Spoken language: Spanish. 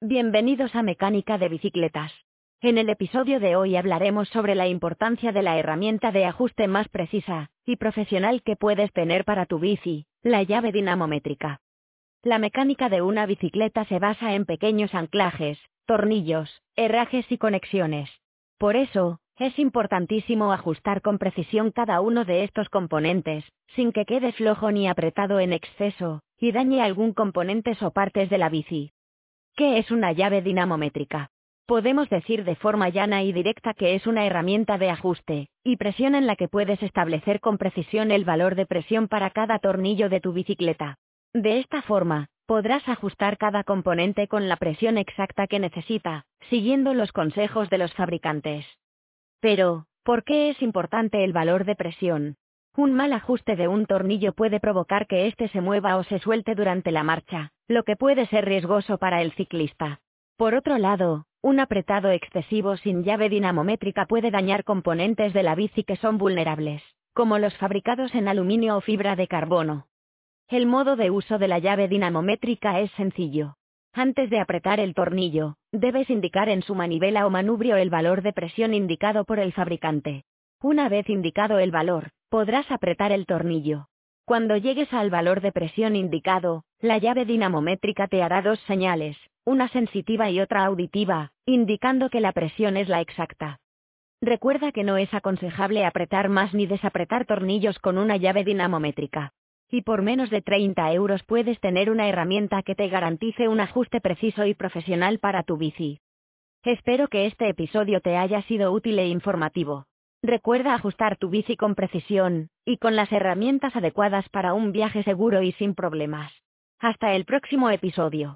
Bienvenidos a Mecánica de Bicicletas. En el episodio de hoy hablaremos sobre la importancia de la herramienta de ajuste más precisa y profesional que puedes tener para tu bici, la llave dinamométrica. La mecánica de una bicicleta se basa en pequeños anclajes, tornillos, herrajes y conexiones. Por eso, es importantísimo ajustar con precisión cada uno de estos componentes, sin que quede flojo ni apretado en exceso, y dañe algún componentes o partes de la bici. ¿Qué es una llave dinamométrica? Podemos decir de forma llana y directa que es una herramienta de ajuste y presión en la que puedes establecer con precisión el valor de presión para cada tornillo de tu bicicleta. De esta forma, podrás ajustar cada componente con la presión exacta que necesita, siguiendo los consejos de los fabricantes. Pero, ¿por qué es importante el valor de presión? Un mal ajuste de un tornillo puede provocar que éste se mueva o se suelte durante la marcha, lo que puede ser riesgoso para el ciclista. Por otro lado, un apretado excesivo sin llave dinamométrica puede dañar componentes de la bici que son vulnerables, como los fabricados en aluminio o fibra de carbono. El modo de uso de la llave dinamométrica es sencillo. Antes de apretar el tornillo, debes indicar en su manivela o manubrio el valor de presión indicado por el fabricante. Una vez indicado el valor, podrás apretar el tornillo. Cuando llegues al valor de presión indicado, la llave dinamométrica te hará dos señales, una sensitiva y otra auditiva, indicando que la presión es la exacta. Recuerda que no es aconsejable apretar más ni desapretar tornillos con una llave dinamométrica. Y por menos de 30 euros puedes tener una herramienta que te garantice un ajuste preciso y profesional para tu bici. Espero que este episodio te haya sido útil e informativo. Recuerda ajustar tu bici con precisión y con las herramientas adecuadas para un viaje seguro y sin problemas. Hasta el próximo episodio.